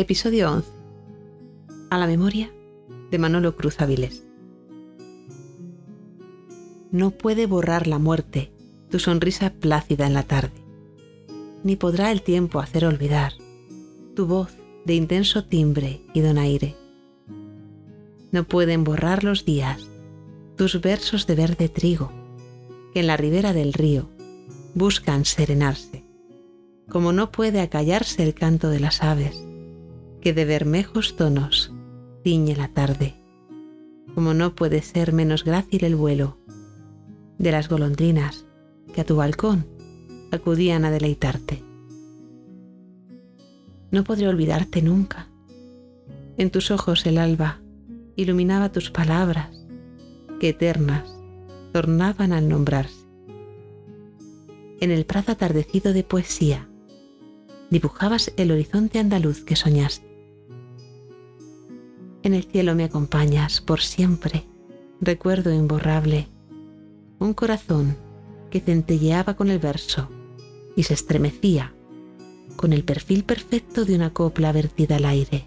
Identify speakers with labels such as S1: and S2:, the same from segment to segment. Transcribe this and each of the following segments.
S1: Episodio 11. A la memoria de Manolo Cruz Avilés. No puede borrar la muerte tu sonrisa plácida en la tarde, ni podrá el tiempo hacer olvidar tu voz de intenso timbre y donaire. No pueden borrar los días tus versos de verde trigo, que en la ribera del río buscan serenarse, como no puede acallarse el canto de las aves, que de bermejos tonos ciñe la tarde, como no puede ser menos grácil el vuelo de las golondrinas que a tu balcón acudían a deleitarte. No podré olvidarte nunca. En tus ojos el alba iluminaba tus palabras, que eternas tornaban al nombrarse. En el prado atardecido de poesía, dibujabas el horizonte andaluz que soñaste. En el cielo me acompañas por siempre, recuerdo imborrable, un corazón que centelleaba con el verso y se estremecía con el perfil perfecto de una copla vertida al aire.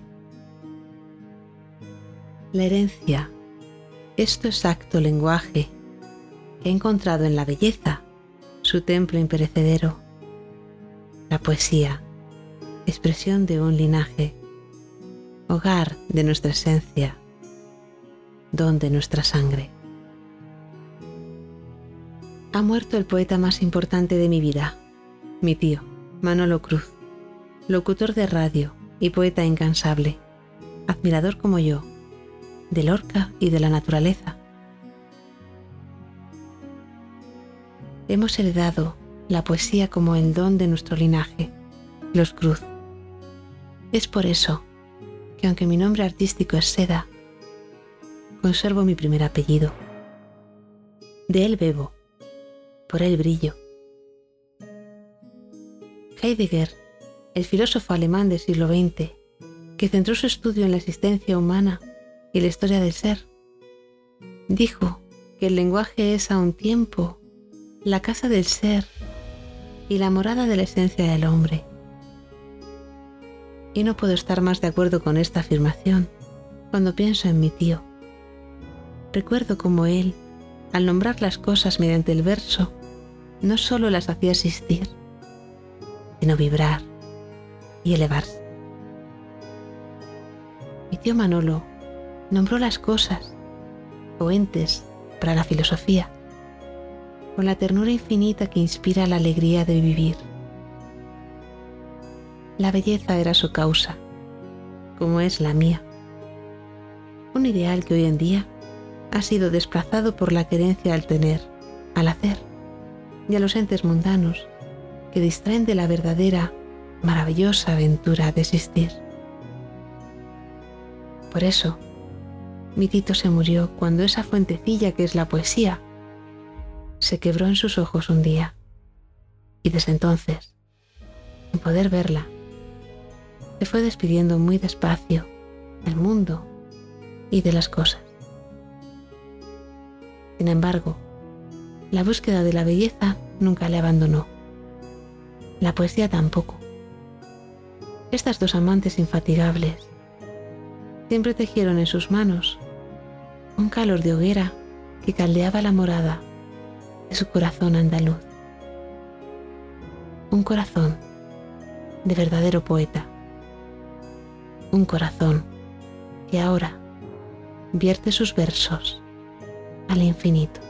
S1: La herencia es tu exacto lenguaje que ha encontrado en la belleza su templo imperecedero. La poesía, expresión de un linaje, hogar de nuestra esencia, don de nuestra sangre. Ha muerto el poeta más importante de mi vida, mi tío, Manolo Cruz, locutor de radio y poeta incansable, admirador como yo, de Lorca y de la naturaleza. Hemos heredado la poesía como el don de nuestro linaje, los Cruz. Es por eso que aunque mi nombre artístico es Seda, conservo mi primer apellido. De él bebo, por él brillo. Heidegger, el filósofo alemán del siglo XX, que centró su estudio en la existencia humana y la historia del ser, dijo que el lenguaje es a un tiempo la casa del ser y la morada de la esencia del hombre. Y no puedo estar más de acuerdo con esta afirmación cuando pienso en mi tío. Recuerdo cómo él, al nombrar las cosas mediante el verso, no solo las hacía existir, sino vibrar y elevarse. Mi tío Manolo nombró las cosas o entes para la filosofía, con la ternura infinita que inspira la alegría de vivir. La belleza era su causa, como es la mía. Un ideal que hoy en día ha sido desplazado por la querencia al tener, al hacer, y a los entes mundanos que distraen de la verdadera, maravillosa aventura de existir. Por eso, mi Tito se murió cuando esa fuentecilla que es la poesía se quebró en sus ojos un día. Y desde entonces, sin poder verla, se fue despidiendo muy despacio del mundo y de las cosas. Sin embargo, la búsqueda de la belleza nunca le abandonó. La poesía tampoco. Estas dos amantes infatigables siempre tejieron en sus manos un calor de hoguera que caldeaba la morada de su corazón andaluz. Un corazón de verdadero poeta. Un corazón que ahora vierte sus versos al infinito.